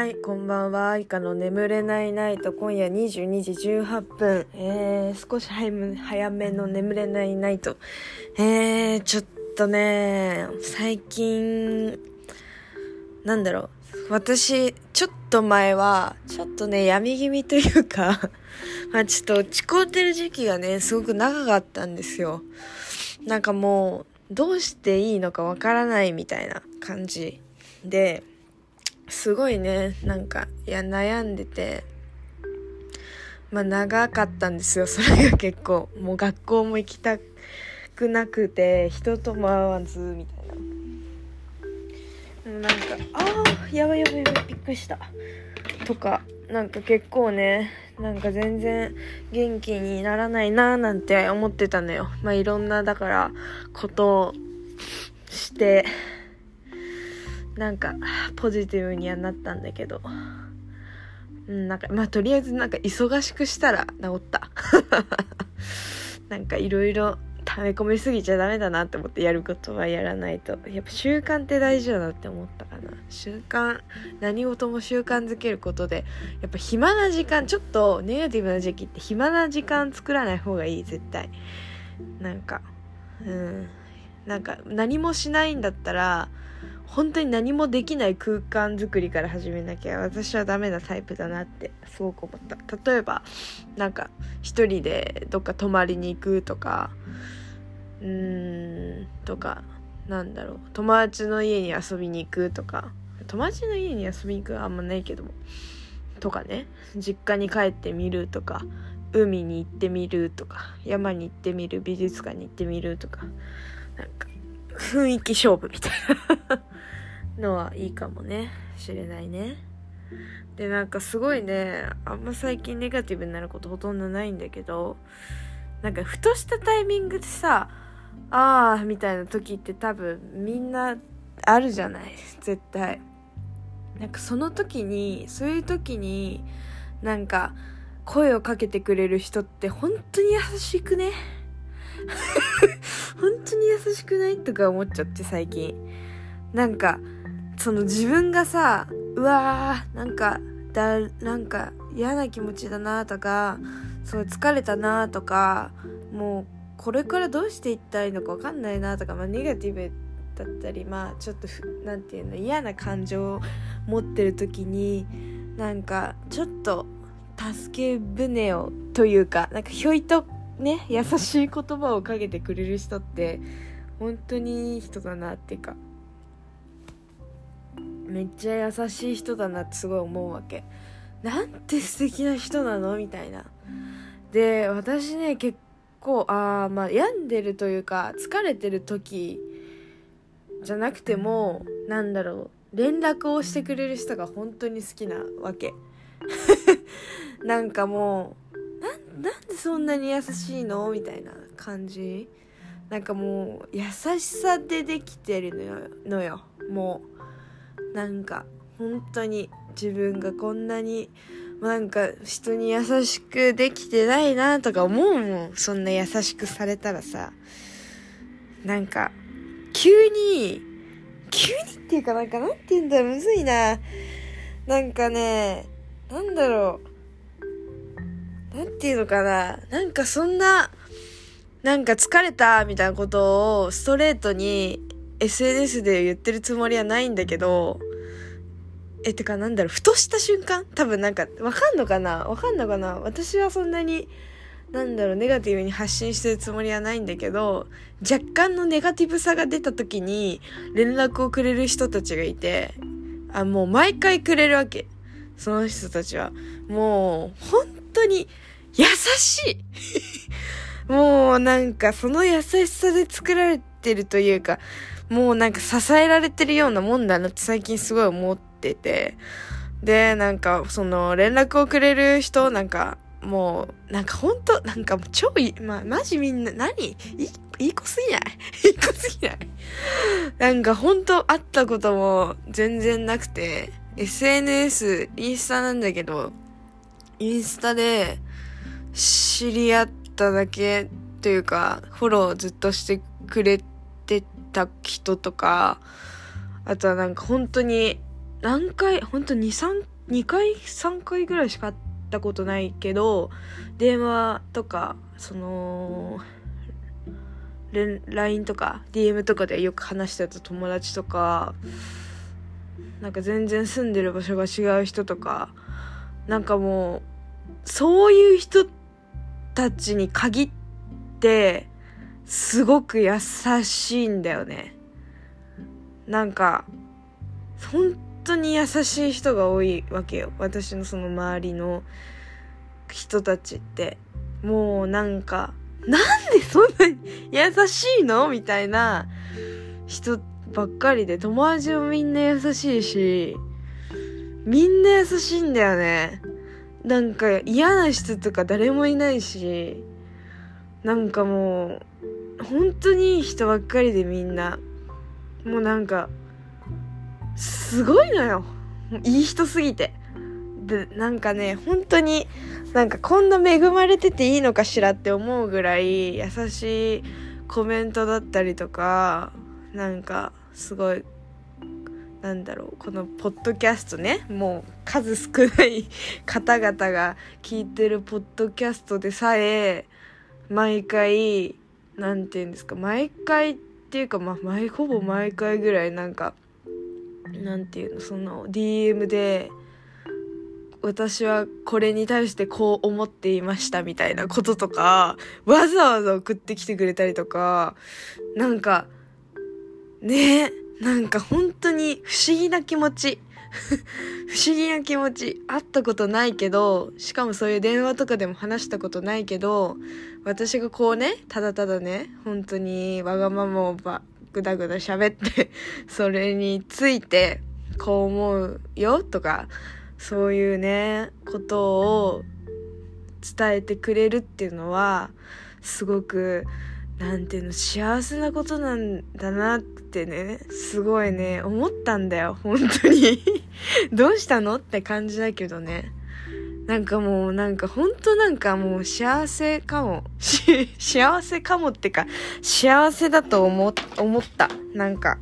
はい、こんばんは。いかの眠れないナイト、今夜22時18分。えー、少し早め早めの眠れないナイト。えー、ちょっとね、最近、なんだろう。私、ちょっと前は、ちょっとね、闇気味というか まあちょっと落ち込んでる時期がね、すごく長かったんですよ。なんかもう、どうしていいのかわからないみたいな感じで、すごいね、なんか、いや、悩んでて、まあ長かったんですよ、それが結構。もう学校も行きたくなくて、人とも会わず、みたいな。でもなんか、ああ、やばいやばいやばい、びっくりした。とか、なんか結構ね、なんか全然元気にならないなーなんて思ってたのよ。まあいろんな、だから、ことをして、なんか、ポジティブにはなったんだけど。うん、なんか、まあ、とりあえずなんか忙しくしたら治った。なんかいろいろ溜め込みすぎちゃダメだなって思ってやることはやらないと。やっぱ習慣って大事だなって思ったかな。習慣、何事も習慣づけることで、やっぱ暇な時間、ちょっとネガティブな時期って暇な時間作らない方がいい、絶対。なんか、うん。なんか何もしないんだったら、本当に何もできない空間作りから始めなきゃ私はダメなタイプだなってすごく思った。例えばなんか一人でどっか泊まりに行くとかうーんとかなんだろう。友達の家に遊びに行くとか。友達の家に遊びに行くはあんまないけどもとかね。実家に帰ってみるとか海に行ってみるとか山に行ってみる美術館に行ってみるとかなんか雰囲気勝負みたいな。のはいいかもね。しれないね。でなんかすごいねあんま最近ネガティブになることほとんどないんだけどなんかふとしたタイミングでさあーみたいな時って多分みんなあるじゃない？絶対。なんかその時にそういう時になんか声をかけてくれる人って本当に優しくね？本当に優しくない？とか思っちゃって最近。なんかその自分がさうわーなんかだなんか嫌な気持ちだなとかすごい疲れたなとかもうこれからどうしていったらいいのか分かんないなとか、まあ、ネガティブだったりまあちょっと何て言うの嫌な感情を持ってる時になんかちょっと助け舟をというかなんかひょいとね優しい言葉をかけてくれる人って本当にいい人だなっていうか。めっちゃ優しい人だなってすごい思うわけ。なんて素敵な人なのみたいな。で私ね結構ああまあ病んでるというか疲れてる時じゃなくてもなんだろう連絡をしてくれる人が本当に好きなわけ。なんかもうなんなんでそんなに優しいのみたいな感じ。なんかもう優しさでできてるのよのよ。もうなんか本当に自分がこんなになんか人に優しくできてないなとか思うもん。そんな優しくされたらさ。なんか急に急にっていうかなんかなんて言うんだろう。むずいな。なんかねなんだろう。なんていうのかな。なんかそんななんか疲れたみたいなことをストレートに SNS で言ってるつもりはないんだけど、え、てかなんだろう、ふとした瞬間？多分なんか、わかんのかな？わかんのかな？私はそんなに、なんだろう、ネガティブに発信してるつもりはないんだけど、若干のネガティブさが出た時に連絡をくれる人たちがいて、あ、もう毎回くれるわけ。その人たちは。もう、本当に優しい もうなんかその優しさで作られてるというか、もうなんか支えられてるようなもんだなって最近すごい思ってて。で、なんかその連絡をくれる人、なんかもう、なんかほんと、なんか超いい、まあ、マジみんな、何？いい、いい子すぎない？いい子すぎない？なんかほんと会ったことも全然なくて、SNS、インスタなんだけど、インスタで知り合っただけというか、フォローずっとしてくれてた人とか、あとはなんか本当に何回、ほんと2、3、2回、3回ぐらいしか会ったことないけど、電話とか、その、LINE とか DM とかでよく話してた友達とか、なんか全然住んでる場所が違う人とか、なんかもう、そういう人たちに限って、すごく優しいんだよね。なんか、本当に優しい人が多いわけよ。私のその周りの人たちって。もうなんか、なんでそんなに優しいのみたいな人ばっかりで、友達もみんな優しいし、みんな優しいんだよね。なんか嫌な人とか誰もいないし、なんかもう、本当にいい人ばっかりでみんな。もうなんか、すごいのよ。いい人すぎて。で、なんかね、本当に、なんかこんな恵まれてていいのかしらって思うぐらい優しいコメントだったりとか、なんかすごいなんだろうこのポッドキャストねもう数少ない 方々が聞いてるポッドキャストでさえ毎回なんて言うんですか毎回っていうかまあ毎ほぼ毎回ぐらいなんかなんていうのその DM で私はこれに対してこう思っていましたみたいなこととかわざわざ送ってきてくれたりとかなんかねえなんか本当に不思議な気持ち。不思議な気持ち。会ったことないけど、しかもそういう電話とかでも話したことないけど、私がこうね、ただただね、本当にわがままをば、ぐだぐだ喋って、それについて、こう思うよとか、そういうね、ことを伝えてくれるっていうのは、すごく、なんていうの、幸せなことなんだなってね、すごいね、思ったんだよ、本当に どうしたのって感じだけどね。なんかもう、なんか本当なんかもう幸せかも。幸せかもってか、幸せだと思、思った。なんか、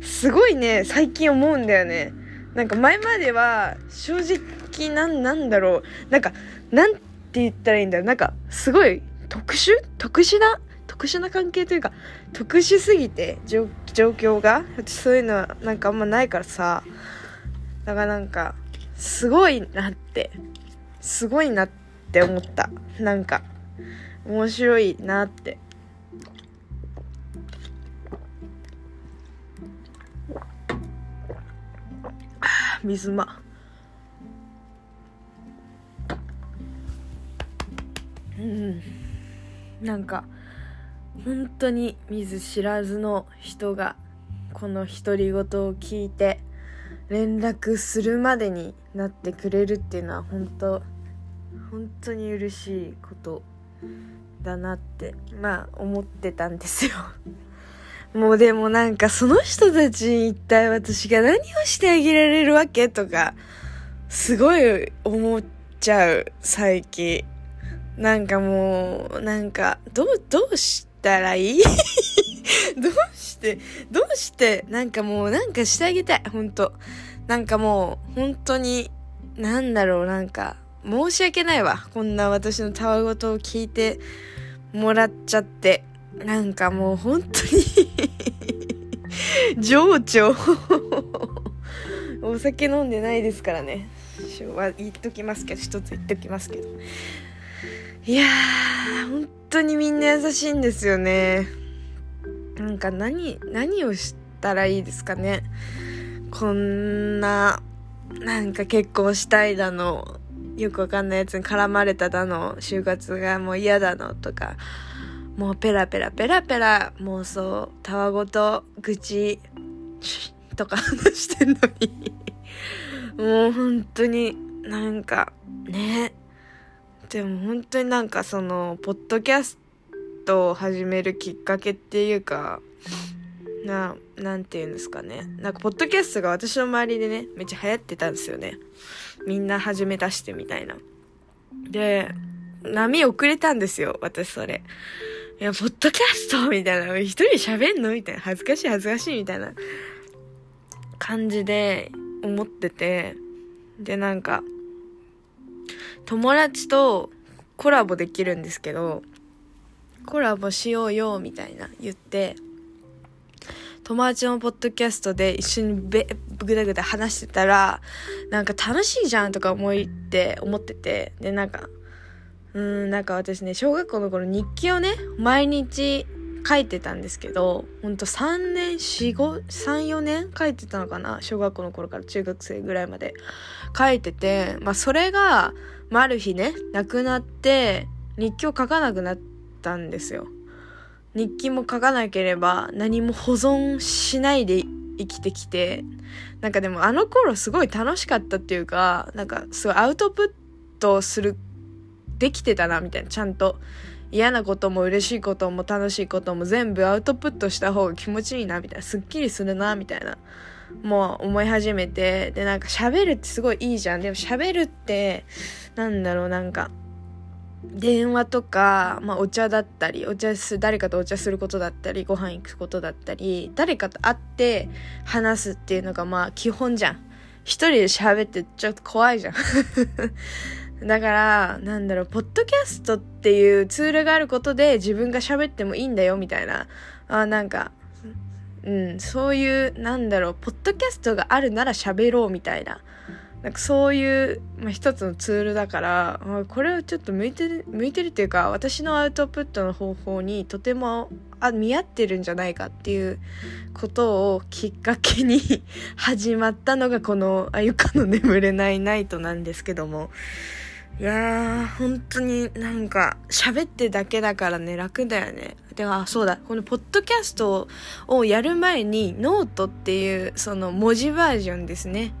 すごいね、最近思うんだよね。なんか前までは、正直なん、なんだろう。なんか、なんて言ったらいいんだろう。なんか、すごい特殊？特殊な？特殊な関係というか特殊すぎて状況がそういうのはなんかあんまないからさだからなんかすごいなってすごいなって思った。なんか面白いなって。水間。うん。なんか本当に見ず知らずの人がこの独り言を聞いて連絡するまでになってくれるっていうのは本当本当に嬉しいことだなってまあ思ってたんですよ。もうでもなんかその人たちに一体私が何をしてあげられるわけとかすごい思っちゃう最近。なんかもうなんかどうどうしてたらいい？どうして、どうして、なんかもうなんかしてあげたい、ほんと。なんかもう、本当に、なんだろう、なんか、申し訳ないわ。こんな私のたわごとを聞いてもらっちゃって。なんかもう本当に 情緒お酒飲んでないですからね。言っときますけど、一つ言っときますけど。いやー、本当にみんな優しいんですよね。なんか何、何をしたらいいですかね。こんな、なんか結婚したいだの、よくわかんないやつに絡まれただの、就活がもう嫌だのとか、もうペラペラペラペラ妄想、たわごと、愚痴、とか話してんのに。もう本当になんかね。でも本当になんかそのポッドキャストを始めるきっかけっていうかななんて言うんですかね。なんかポッドキャストが私の周りでねめっちゃ流行ってたんですよね。みんな始め出してみたいな。で波遅れたんですよ私それ。いやポッドキャストみたいな。一人喋んの？みたいな。恥ずかしい恥ずかしいみたいな。感じで思ってて、で、なんか、友達とコラボできるんですけど、コラボしようよ、みたいな言って、友達のポッドキャストで一緒にべぐだぐだ話してたら、なんか楽しいじゃんとか思いって、思ってて、で、なんか、うん、なんか私ね、小学校の頃日記をね、毎日書いてたんですけど、ほんと3年、4、5、3、4年書いてたのかな小学校の頃から中学生ぐらいまで書いてて、まあそれが、まあ、ある日ね、亡くなって、日記を書かなくなったんですよ。日記も書かなければ何も保存しないで生きてきて、なんかでもあの頃すごい楽しかったっていうか、なんかすごいアウトプットする、できてたなみたいな、ちゃんと。嫌なことも嬉しいことも楽しいことも全部アウトプットした方が気持ちいいなみたいな、すっきりするなみたいな、もう思い始めて、でなんか喋るってすごいいいじゃん。でも喋るって、なんだろうなんか、電話とか、まあ、お茶だったりお茶す誰かとお茶することだったりご飯行くことだったり誰かと会って話すっていうのがまあ基本じゃん。一人で喋ってちょっと怖いじゃん。だからなんだろうポッドキャストっていうツールがあることで自分が喋ってもいいんだよみたいな。あなんかうん。そういうなんだろうポッドキャストがあるなら喋ろうみたいな。なんかそういう、まあ、一つのツールだから、これはちょっと向いてる向いてるっていうか私のアウトプットの方法にとてもあ見合ってるんじゃないかっていうことをきっかけに 始まったのがこの「あゆかの眠れないナイト」なんですけども。いやー本当になんか喋ってだけだからね楽だよね。ではそうだ。このポッドキャストをやる前にノートっていうその文字バージョンですね。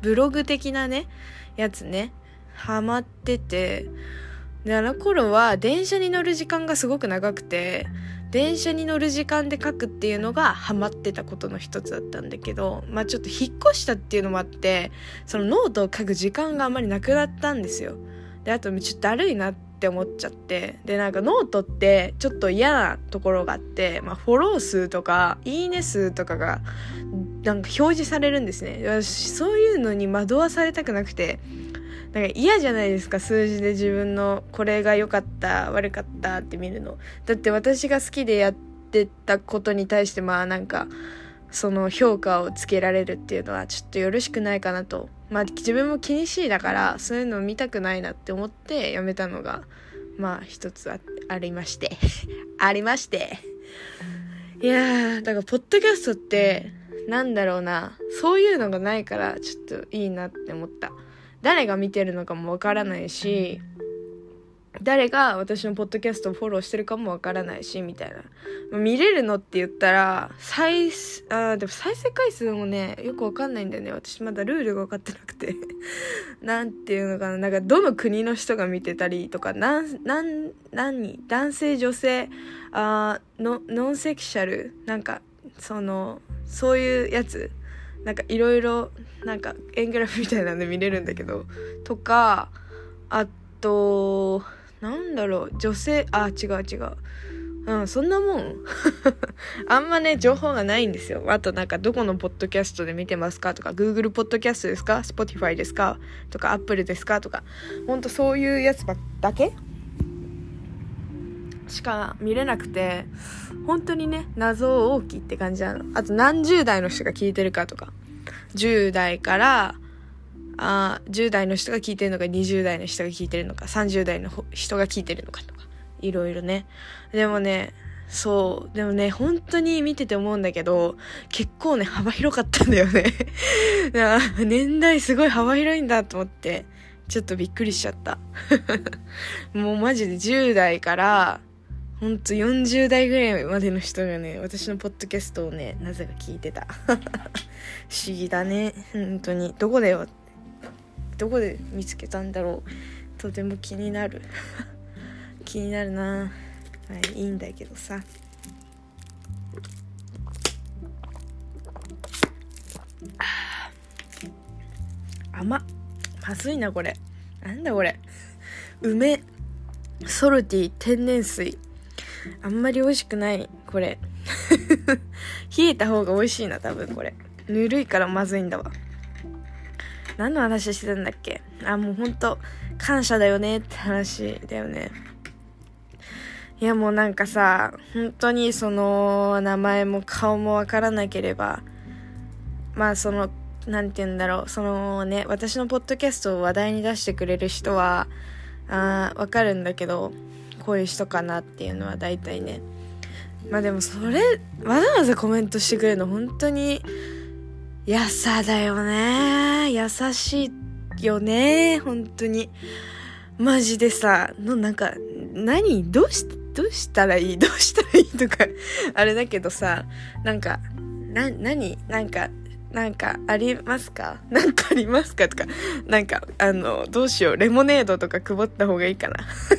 ブログ的なね、やつね、ハマってて、で、あの頃は電車に乗る時間がすごく長くて、電車に乗る時間で書くっていうのがハマってたことの一つだったんだけど、まあちょっと引っ越したっていうのもあって、そのノートを書く時間があんまりなくなったんですよ。で、あとちょっとだるいなって思っちゃって。で、なんかノートってちょっと嫌なところがあって、まあフォロー数とか、いいね数とかがなんか表示されるんですね私そういうのに惑わされたくなくてなんか嫌じゃないですか数字で自分のこれが良かった悪かったって見るの。だって私が好きでやってたことに対してまあなんかその評価をつけられるっていうのはちょっとよろしくないかなと。まあ自分も気にしいだからそういうのを見たくないなって思ってやめたのがまあ一つあありまして。ありまして。いやーだからポッドキャストってなんだろうな、そういうのがないからちょっといいなって思った。誰が見てるのかもわからないし、誰が私のポッドキャストをフォローしてるかもわからないし、みたいな。見れるのって言ったら、再、あでも再生回数もね、よくわかんないんだよね。私まだルールが分かってなくて。なんていうのかな。なんか、どの国の人が見てたりとか、なん、なん、何？男性、女性、あの、ノンセクシャルなんか、その、そういうやつなんかいろいろなんか円グラフみたいなんで見れるんだけどとかあとなんだろう女性あ違う違ううんそんなもん あんまね情報がないんですよあとなんかどこのポッドキャストで見てますかとか Google ポッドキャストですか Spotify ですかとか Apple ですかとかほんとそういうやつだけしか見れなくて、本当にね、謎大きいって感じなの。あと何十代の人が聞いてるかとか。10代から、あ10代の人が聞いてるのか、20代の人が聞いてるのか、30代の人が聞いてるのかとか。いろいろね。でもね、そう。でもね、本当に見てて思うんだけど、結構ね、幅広かったんだよね。年代すごい幅広いんだと思って、ちょっとびっくりしちゃった。もうマジで10代から、ほんと40代ぐらいまでの人がね、私のポッドキャストをね、なぜか聞いてた。不思議だね。本当に。どこでよ、どこで見つけたんだろう？とても気になる。気になるな。まあ、いいんだけどさ。甘っ。まずいな、これ。なんだこれ。梅、ソルティ、天然水。あんまり美味しくない、これ。冷えた方が美味しいな、多分これ。ぬるいからまずいんだわ。何の話してたんだっけ？あ、もうほんと、感謝だよねって話だよね。いやもうなんかさ、本当にその、名前も顔もわからなければ、まあその、なんて言うんだろう、そのね、私のポッドキャストを話題に出してくれる人は、あわかるんだけど、こういう人かなっていうのは大体ね。まあでもそれ、わざわざコメントしてくれるの本当に、優さだよね。優しいよね。本当に。マジでさ、のなんか、何？どうし、どうしたらいい？どうしたらいい？とか、あれだけどさ、なんか、な、何？なんか、なんかありますか？なんかありますか？とか、なんか、あの、どうしよう、レモネードとか配った方がいいかな。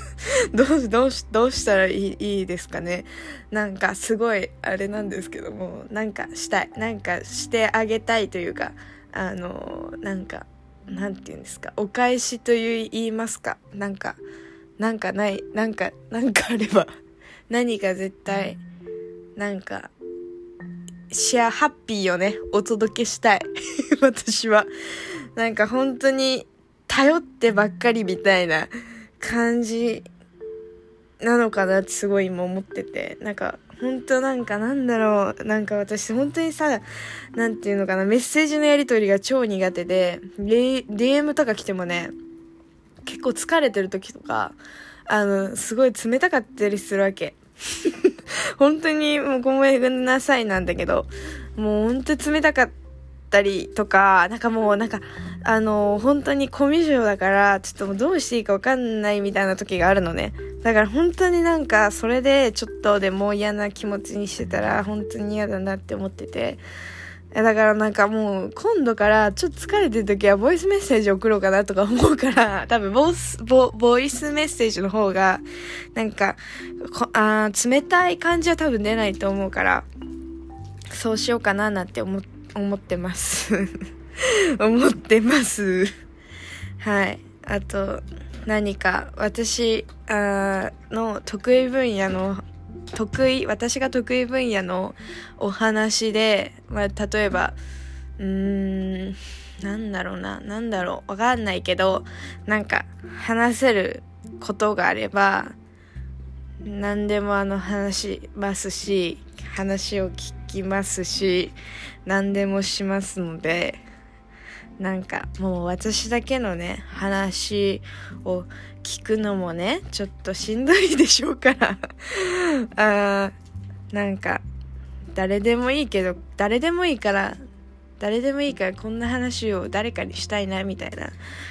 どう、どうし、どうしたらいいいいですかね？なんか、すごい、あれなんですけども、なんかしたい。なんかしてあげたいというか、あの、なんか、なんて言うんですか、お返しという言いますか？なんか、なんかない、なんか、なんかあれば、何か絶対、なんか、シェアハッピーをね、お届けしたい。私は。なんか本当に頼ってばっかりみたいな感じなのかなってすごい今思ってて。なんか本当なんかなんだろう。なんか私本当にさ、なんていうのかな、メッセージのやり取りが超苦手で、DM とか来てもね、結構疲れてる時とか、あの、すごい冷たかったりするわけ。本当にもうごめんなさいなんだけど、もう本当に冷たかったりとか、なんかもうなんか、あの、本当にコミュ障だから、ちょっともうどうしていいかわかんないみたいな時があるのね。だから本当になんか、それでちょっとでも嫌な気持ちにしてたら、本当に嫌だなって思ってて、だからなんかもう今度からちょっと疲れてる時はボイスメッセージ送ろうかなとか思うから 多分ボスボボイスメッセージの方がなんかあ冷たい感じは多分出ないと思うからそうしようかななんて思思ってます。思ってます。はい。あと何か私あの得意分野の得意、私が得意分野のお話で、まあ、例えば、うーん、なんだろうな、なんだろう、わかんないけど、なんか、話せることがあれば、何でもあの話しますし、話を聞きますし、何でもしますので、なんかもう私だけのね、話を聞くのもね、ちょっとしんどいでしょうから あーなんか、誰でもいいけど、誰でもいいから、誰でもいいからこんな話を誰かにしたいなみたいな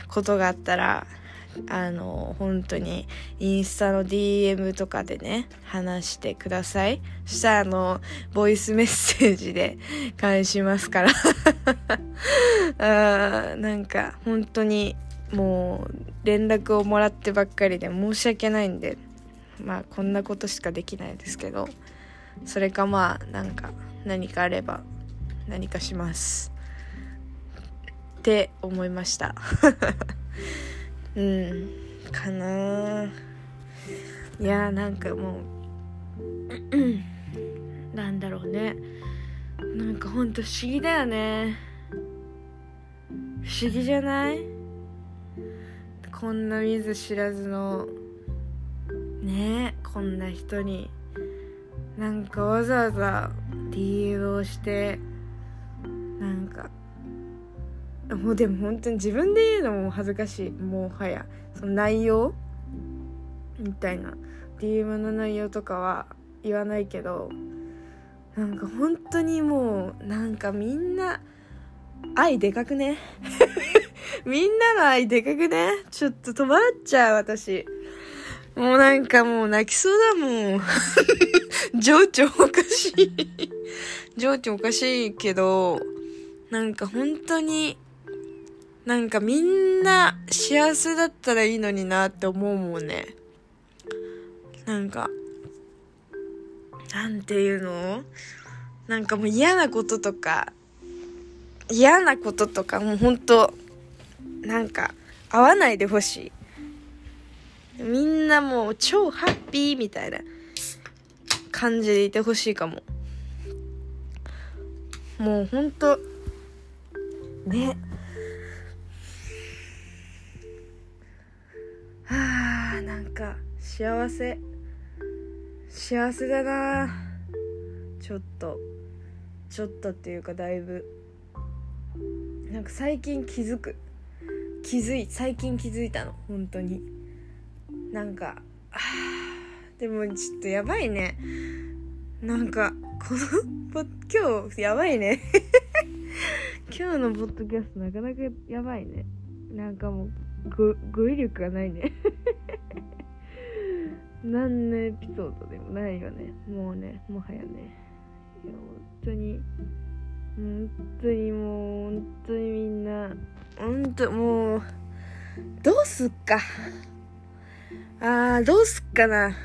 ことがあったら、あの、本当にインスタの DM とかでね、話してください。そしたらあの、ボイスメッセージで 返しますから あーなんか本当にもう連絡をもらってばっかりで申し訳ないんでまあこんなことしかできないですけどそれかまあなんか何かあれば何かします。って思いました。うんかな。いやなんかもうなんだろうね。なんかほんと不思議だよね。不思議じゃない？こんな見ず知らずのねえこんな人になんかわざわざ DM をしてなんかもうでも本当に自分で言うのも恥ずかしい。もはや。その内容？みたいな。DM の内容とかは言わないけどなんか本当にもうなんかみんな愛でかくね？みんなの愛でかくね？ちょっと止まっちゃう、私。もうなんかもう泣きそうだもん。情緒おかしい。情緒おかしいけど、なんか本当に、なんかみんな幸せだったらいいのになって思うもんね。なんか、なんていうの？なんかもう嫌なこととか、嫌なこととかもうほんと、なんか、会わないでほしい。みんなもう超ハッピーみたいな感じでいてほしいかも。もうほんと、ね。はあ、なんか、幸せ。幸せだなちょっと、ちょっとっていうかだいぶ。なんか最近気づく。気づい最近気づいたの。本当に。なんかでもちょっとやばいね。なんかこの今日やばいね。今日のポッドキャストなかなかやばいね。なんかもう語語彙力がないね。何のエピソードでもないよね。もうねもはやね。いや本当に本当にもう本当にみんな本当もうどうすっか。あーどうすっかな。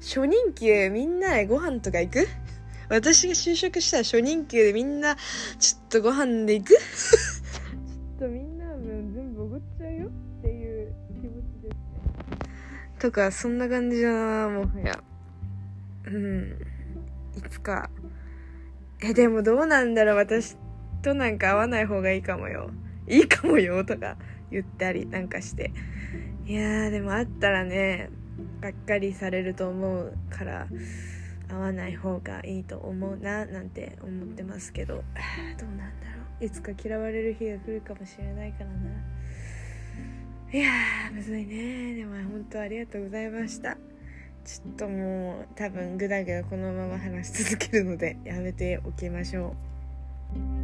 初任給みんなでご飯とか行く？私が就職したら初任給でみんなちょっとご飯で行く？ちょっとみんな分全部おごっちゃうよっていう気持ちですね。とかそんな感じだなもはや。うん。いつか。えでもどうなんだろう。私となんか会わない方がいいかもよいいかもよとか言ったりなんかして。いやーでも会ったらねがっかりされると思うから会わない方がいいと思うななんて思ってますけど。どうなんだろう。いつか嫌われる日が来るかもしれないからな。いやーむずいね。でも本当ありがとうございました。ちょっともう多分グダグダこのまま話し続けるのでやめておきましょう。